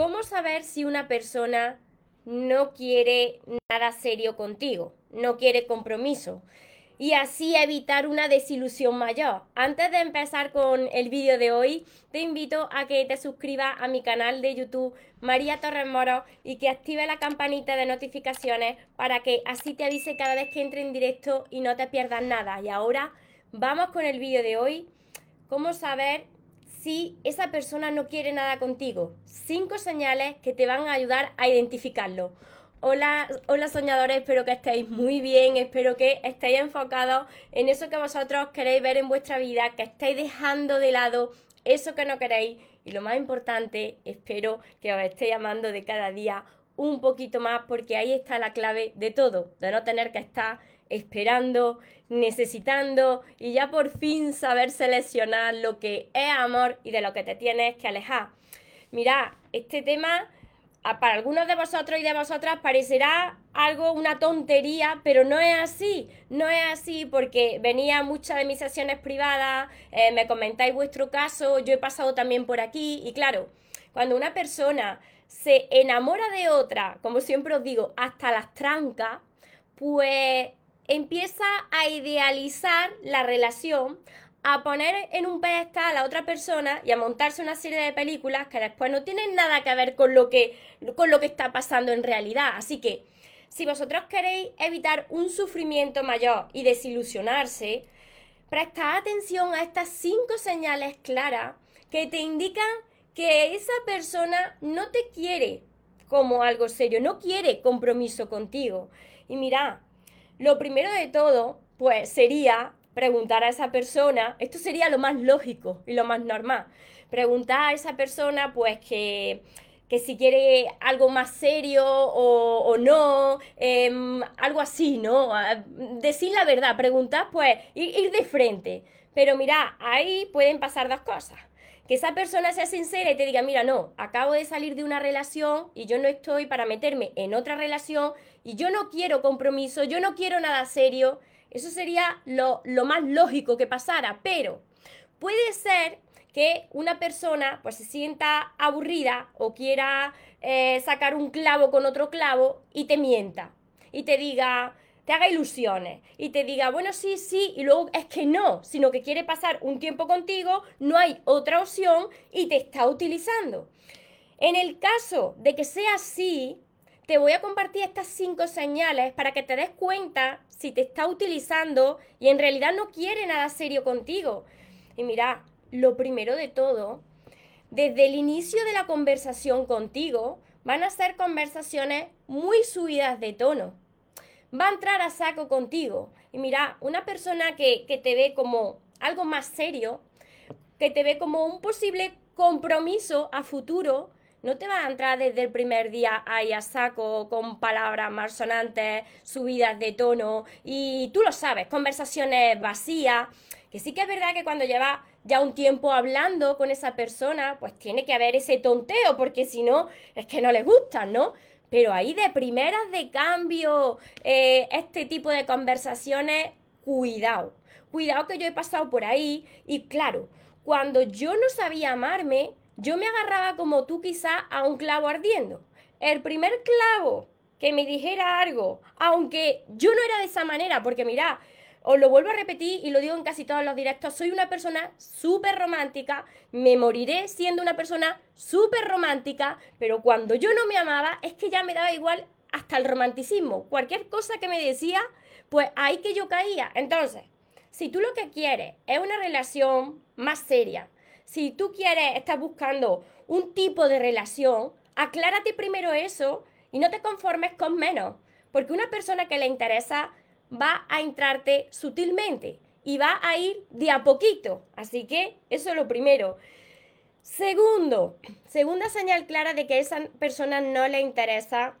¿Cómo saber si una persona no quiere nada serio contigo, no quiere compromiso? Y así evitar una desilusión mayor. Antes de empezar con el vídeo de hoy, te invito a que te suscribas a mi canal de YouTube María Torres Moro y que active la campanita de notificaciones para que así te avise cada vez que entre en directo y no te pierdas nada. Y ahora vamos con el vídeo de hoy. ¿Cómo saber si esa persona no quiere nada contigo. Cinco señales que te van a ayudar a identificarlo. Hola, hola soñadores, espero que estéis muy bien, espero que estéis enfocados en eso que vosotros queréis ver en vuestra vida, que estéis dejando de lado eso que no queréis y lo más importante, espero que os estéis amando de cada día un poquito más porque ahí está la clave de todo, de no tener que estar esperando, necesitando y ya por fin saber seleccionar lo que es amor y de lo que te tienes que alejar. Mira, este tema para algunos de vosotros y de vosotras parecerá algo, una tontería, pero no es así, no es así porque venía muchas de mis sesiones privadas, eh, me comentáis vuestro caso, yo he pasado también por aquí y claro, cuando una persona se enamora de otra, como siempre os digo, hasta las trancas, pues empieza a idealizar la relación, a poner en un pedestal a la otra persona y a montarse una serie de películas que después no tienen nada que ver con lo que, con lo que está pasando en realidad. Así que, si vosotros queréis evitar un sufrimiento mayor y desilusionarse, prestad atención a estas cinco señales claras que te indican que esa persona no te quiere como algo serio, no quiere compromiso contigo. Y mira, lo primero de todo, pues sería preguntar a esa persona, esto sería lo más lógico y lo más normal, preguntar a esa persona pues que, si quiere algo más serio o, no, em, algo así, ¿no? Decir la verdad, preguntar pues ir, ir de frente. Pero mira, ahí pueden pasar dos cosas que esa persona sea sincera y te diga, mira, no, acabo de salir de una relación y yo no estoy para meterme en otra relación y yo no quiero compromiso, yo no quiero nada serio. Eso sería lo, más lógico que pasara, pero puede ser que una persona pues se sienta aburrida o quiera eh, sacar un clavo con otro clavo y te mienta y te diga, te haga ilusiones y te diga, bueno, sí, sí, y luego es que no, sino que quiere pasar un tiempo contigo, no hay otra opción y te está utilizando. En el caso de que sea así, te voy a compartir estas cinco señales para que te des cuenta si te está utilizando y en realidad no quiere nada serio contigo. Y mira, lo primero de todo, desde el inicio de la conversación contigo, van a ser conversaciones muy subidas de tono va a entrar a saco contigo. Y mira, una persona que, te ve como algo más serio, que te ve como un posible compromiso a futuro, no te va a entrar desde el primer día ahí a saco con palabras malsonantes, subidas de tono y tú lo sabes, conversaciones vacías, que sí que es verdad que cuando llevas ya un tiempo hablando con esa persona, pues tiene que haber ese tonteo, porque si no, es que no le gustan, ¿no? Pero ahí de primeras de cambio, eh, este tipo de conversaciones, cuidado. Cuidado que yo he pasado por ahí y claro, cuando yo no sabía amarme, yo me agarraba como tú quizá a un clavo ardiendo. El primer clavo que me dijera algo, aunque yo no era de esa manera, porque mira, os lo vuelvo a repetir y lo digo en casi todos los directos, soy una persona súper romántica, me moriré siendo una persona súper romántica, pero cuando yo no me amaba es que ya me daba igual hasta el romanticismo. Cualquier cosa que me decía, pues ahí que yo caía. Entonces, si tú lo que quieres es una relación más seria, si tú quieres, estás buscando un tipo de relación, aclárate primero eso y no te conformes con menos. Porque una persona que le interesa va a entrarte sutilmente y va a ir de a poquito. Así que eso es lo primero. Segundo, segunda señal clara de que a esa persona no le interesa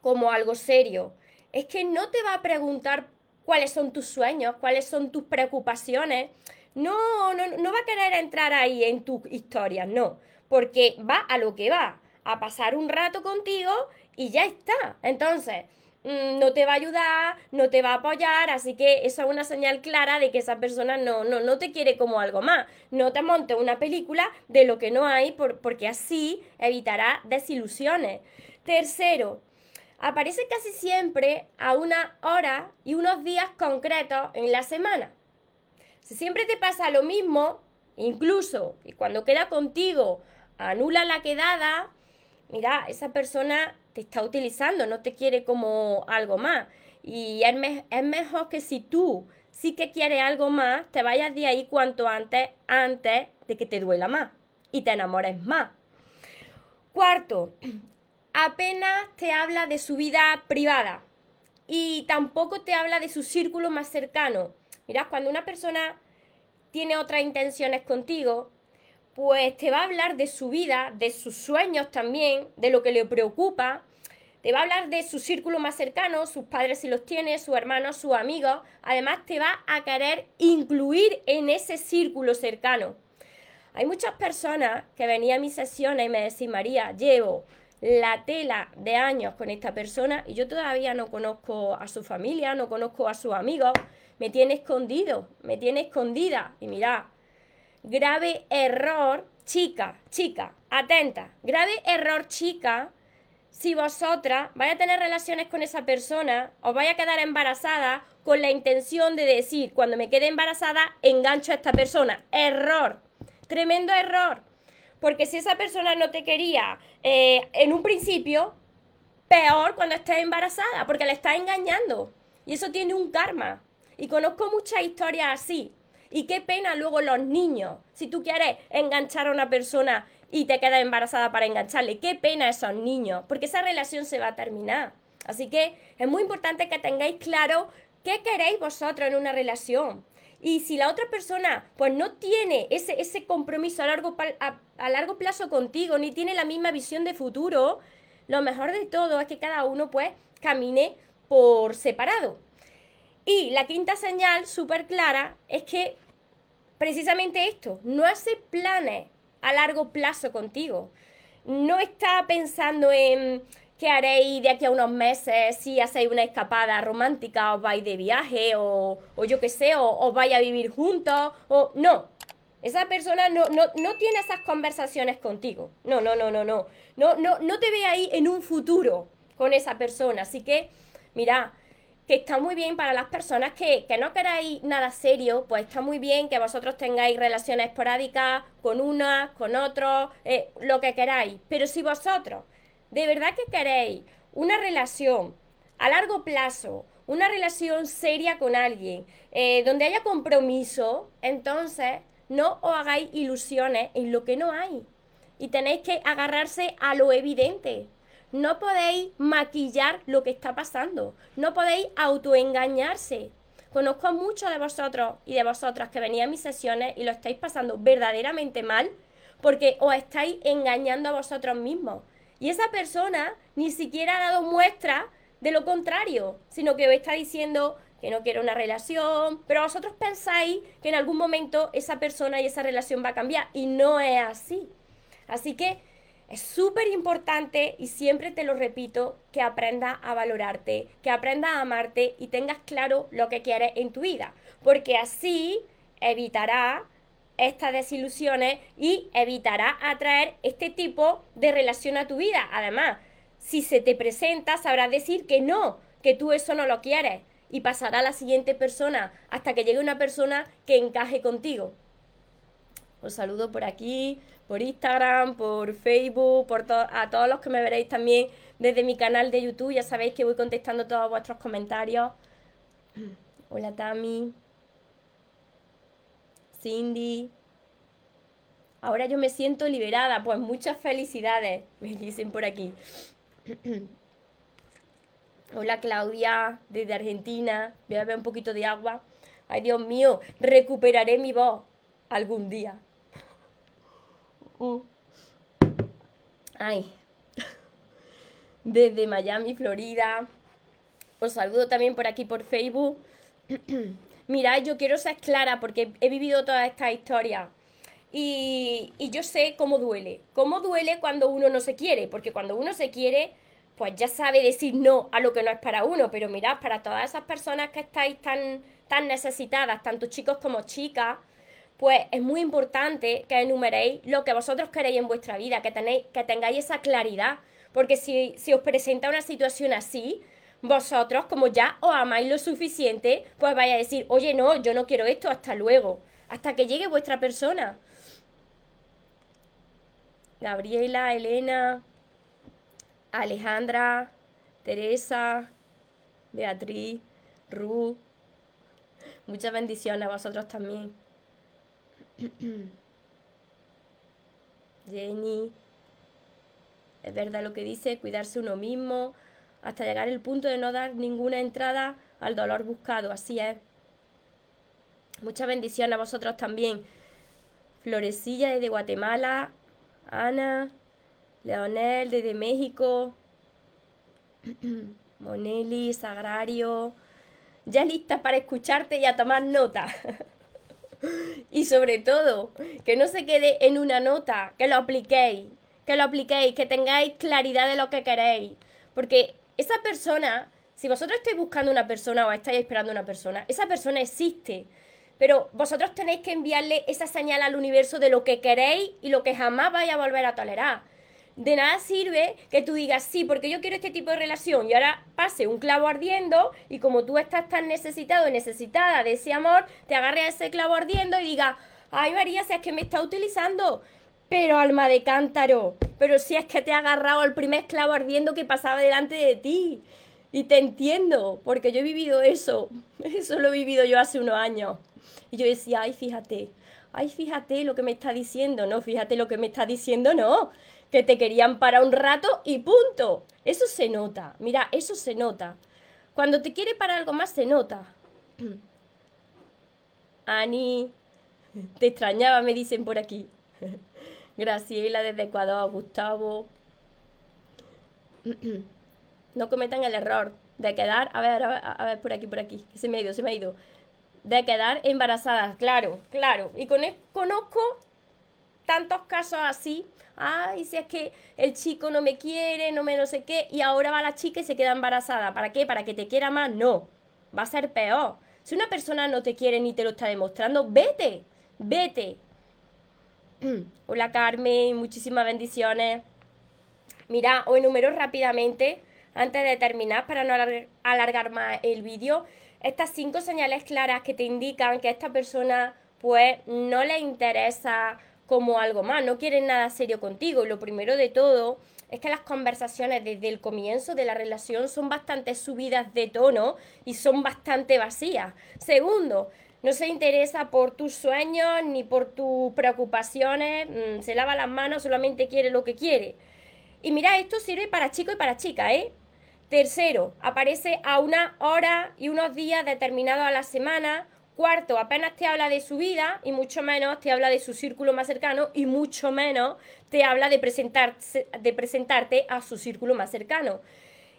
como algo serio. Es que no te va a preguntar cuáles son tus sueños, cuáles son tus preocupaciones. No, no, no va a querer entrar ahí en tu historia, no. Porque va a lo que va, a pasar un rato contigo y ya está. Entonces, no te va a ayudar, no te va a apoyar, así que esa es una señal clara de que esa persona no, no, no te quiere como algo más. No te montes una película de lo que no hay, porque así evitará desilusiones. Tercero, aparece casi siempre a una hora y unos días concretos en la semana. Si siempre te pasa lo mismo, incluso y cuando queda contigo anula la quedada, mira, esa persona te está utilizando, no te quiere como algo más. Y es, mejor que si tú sí que quieres algo más, te vayas de ahí cuanto antes, antes de que te duela más y te enamores más. Cuarto, apenas te habla de su vida privada y tampoco te habla de su círculo más cercano. Mirad, cuando una persona tiene otras intenciones contigo, pues te va a hablar de su vida, de sus sueños también, de lo que le preocupa. Te va a hablar de su círculo más cercano, sus padres si los tiene, sus hermanos, sus amigos. Además te va a querer incluir en ese círculo cercano. Hay muchas personas que venían a mis sesiones y me decían, María, llevo la tela de años con esta persona y yo todavía no conozco a su familia, no conozco a sus amigos, me tiene escondido, me tiene escondida. Y mira, grave error, chica, chica, atenta, grave error, chica, si vosotras vais a tener relaciones con esa persona, os vais a quedar embarazada con la intención de decir, cuando me quede embarazada, engancho a esta persona. Error, tremendo error. Porque si esa persona no te quería eh, en un principio, peor cuando estés embarazada, porque la estás engañando. Y eso tiene un karma. Y conozco muchas historias así. Y qué pena luego los niños. Si tú quieres enganchar a una persona y te quedas embarazada para engancharle, qué pena esos niños, porque esa relación se va a terminar. Así que es muy importante que tengáis claro qué queréis vosotros en una relación. Y si la otra persona pues no tiene ese, ese compromiso a largo, a largo plazo contigo, ni tiene la misma visión de futuro, lo mejor de todo es que cada uno pues camine por separado. Y la quinta señal súper clara es que precisamente esto, no hace planes a largo plazo contigo. No está pensando en qué haréis de aquí a unos meses, si hacéis una escapada romántica, os vais de viaje, o, yo qué sé, o os vais a vivir juntos, o no. Esa persona no, no, no tiene esas conversaciones contigo. No, no, no, no, no. No, no, no te ve ahí en un futuro con esa persona. Así que, mira, que está muy bien para las personas que, no queráis nada serio, pues está muy bien que vosotros tengáis relaciones esporádicas con una, con otro, eh, lo que queráis. Pero si vosotros de verdad que queréis una relación a largo plazo, una relación seria con alguien, eh, donde haya compromiso, entonces no os hagáis ilusiones en lo que no hay. Y tenéis que agarrarse a lo evidente. No podéis maquillar lo que está pasando. No podéis autoengañarse. Conozco a muchos de vosotros y de vosotras que venís a mis sesiones y lo estáis pasando verdaderamente mal porque os estáis engañando a vosotros mismos. Y esa persona ni siquiera ha dado muestra de lo contrario, sino que os está diciendo que no quiere una relación, pero vosotros pensáis que en algún momento esa persona y esa relación va a cambiar y no es así. Así que es súper importante y siempre te lo repito, que aprendas a valorarte, que aprendas a amarte y tengas claro lo que quieres en tu vida, porque así evitará estas desilusiones y evitará atraer este tipo de relación a tu vida. Además, si se te presenta, sabrás decir que no, que tú eso no lo quieres y pasará a la siguiente persona hasta que llegue una persona que encaje contigo. Os saludo por aquí por Instagram, por Facebook, por a todos los que me veréis también desde mi canal de YouTube. Ya sabéis que voy contestando todos vuestros comentarios. Hola Tami. Cindy. Ahora yo me siento liberada. Pues muchas felicidades, me dicen por aquí. Hola Claudia, desde Argentina. Voy a beber un poquito de agua. Ay, Dios mío, recuperaré mi voz algún día. Ay. Desde Miami, Florida. Os saludo también por aquí por Facebook. Mirad, yo quiero ser clara porque he vivido toda esta historia. Y, y, yo sé cómo duele. Cómo duele cuando uno no se quiere. Porque cuando uno se quiere, pues ya sabe decir no a lo que no es para uno. Pero mirad, para todas esas personas que estáis tan, tan necesitadas, tanto chicos como chicas, pues es muy importante que enumeréis lo que vosotros queréis en vuestra vida, que, tenéis, que tengáis esa claridad. Porque si, si os presenta una situación así, vosotros, como ya os amáis lo suficiente, pues vais a decir, oye, no, yo no quiero esto, hasta luego, hasta que llegue vuestra persona. Gabriela, Elena, Alejandra, Teresa, Beatriz, Ruth. Muchas bendiciones a vosotros también. Jenny. Es verdad lo que dice, cuidarse uno mismo, hasta llegar al punto de no dar ninguna entrada al dolor buscado. Así es. Muchas bendiciones a vosotros también. Florecilla desde Guatemala, Ana, Leonel desde México, Moneli, Sagrario, ya lista para escucharte y a tomar nota. y sobre todo, que no se quede en una nota, que lo apliquéis, que lo apliquéis, que tengáis claridad de lo que queréis. Porque esa persona, si vosotros estáis buscando una persona o estáis esperando una persona, esa persona existe. Pero vosotros tenéis que enviarle esa señal al universo de lo que queréis y lo que jamás vais a volver a tolerar. De nada sirve que tú digas, sí, porque yo quiero este tipo de relación y ahora pase un clavo ardiendo y como tú estás tan necesitado y necesitada de ese amor, te agarre a ese clavo ardiendo y diga, ay María, si es que me está utilizando, pero alma de cántaro, pero si es que te ha agarrado al primer clavo ardiendo que pasaba delante de ti. Y te entiendo, porque yo he vivido eso. Eso lo he vivido yo hace unos años. Y yo decía, ay, fíjate, ay, fíjate lo que me está diciendo. No, fíjate lo que me está diciendo, no. Que te querían para un rato y punto. Eso se nota. Mira, eso se nota. Cuando te quiere para algo más, se nota. Ani, te extrañaba, me dicen por aquí. Graciela desde Ecuador, Gustavo. No cometan el error de quedar, a ver, a ver, por aquí, por aquí, se me ha ido, se me ha ido. De quedar embarazadas, claro, claro. Y con, conozco tantos casos así. Ay, si es que el chico no me quiere, no me no sé qué, y ahora va la chica y se queda embarazada. ¿Para qué? ¿Para que te quiera más? No. Va a ser peor. Si una persona no te quiere ni te lo está demostrando, vete, vete. Hola Carmen, muchísimas bendiciones. Mira, os enumero rápidamente, antes de terminar, para no alargar más el vídeo, estas cinco señales claras que te indican que a esta persona pues no le interesa como algo más, no quiere nada serio contigo. lo primero de todo es que las conversaciones desde el comienzo de la relación son bastante subidas de tono y son bastante vacías. Segundo, no se interesa por tus sueños ni por tus preocupaciones, mm, se lava las manos, solamente quiere lo que quiere. Y mira, esto sirve para chico y para chica, ¿eh? Tercero, aparece a una hora y unos días determinados a la semana. Cuarto, apenas te habla de su vida y mucho menos te habla de su círculo más cercano y mucho menos te habla de, de presentarte a su círculo más cercano.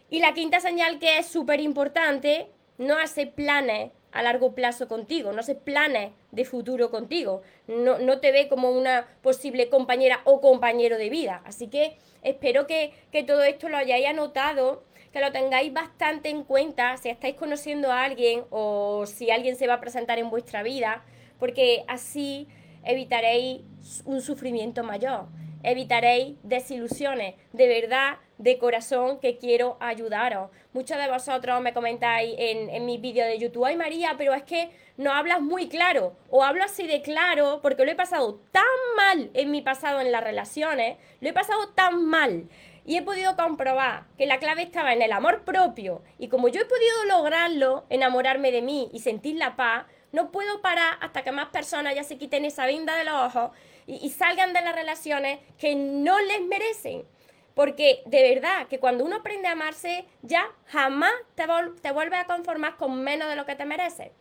Y la quinta señal que es súper importante, no hace planes a largo plazo contigo, no hace planes de futuro contigo, no, no te ve como una posible compañera o compañero de vida. Así que espero que, que todo esto lo hayáis anotado, que lo tengáis bastante en cuenta si estáis conociendo a alguien o si alguien se va a presentar en vuestra vida, porque así evitaréis un sufrimiento mayor evitaréis desilusiones. De verdad, de corazón, que quiero ayudaros. Muchos de vosotros me comentáis en, en mis vídeos de YouTube, ay María, pero es que no hablas muy claro. O hablo así de claro porque lo he pasado tan mal en mi pasado en las relaciones, lo he pasado tan mal. Y he podido comprobar que la clave estaba en el amor propio. Y como yo he podido lograrlo, enamorarme de mí y sentir la paz, no puedo parar hasta que más personas ya se quiten esa venda de los ojos y, salgan de las relaciones que no les merecen. Porque de verdad que cuando uno aprende a amarse, ya jamás te, te vuelves a conformar con menos de lo que te mereces.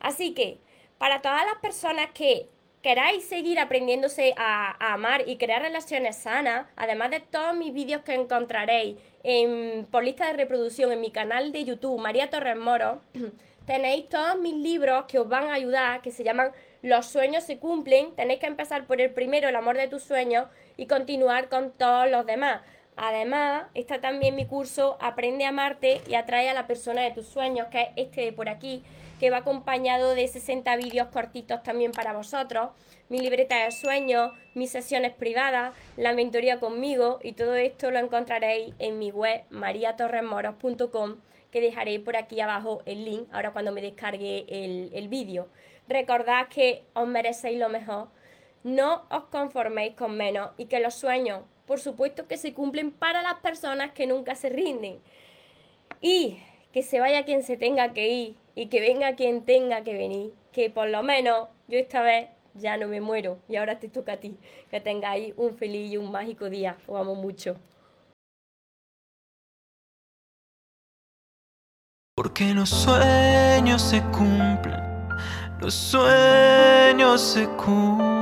Así que, para todas las personas que queráis seguir aprendiéndose a, amar y crear relaciones sanas, además de todos mis vídeos que encontraréis en, por lista de reproducción en mi canal de YouTube, María Torres Moro, tenéis todos mis libros que os van a ayudar, que se llaman los sueños se cumplen, tenéis que empezar por el primero, el amor de tus sueños, y continuar con todos los demás. Además, está también mi curso Aprende a amarte y atrae a la persona de tus sueños, que es este de por aquí, que va acompañado de 60 vídeos cortitos también para vosotros, mi libreta de sueños, mis sesiones privadas, la mentoría conmigo y todo esto lo encontraréis en mi web mariatorresmoros.com que dejaré por aquí abajo el link ahora cuando me descargue el, el vídeo. Recordad que os merecéis lo mejor, no os conforméis con menos y que los sueños por supuesto que se cumplen para las personas que nunca se rinden. Y que se vaya quien se tenga que ir y que venga quien tenga que venir. Que por lo menos yo esta vez ya no me muero y ahora te toca a ti. Que tengáis un feliz y un mágico día. Os amo mucho. Porque los sueños se cumplen, los sueños se cumplen.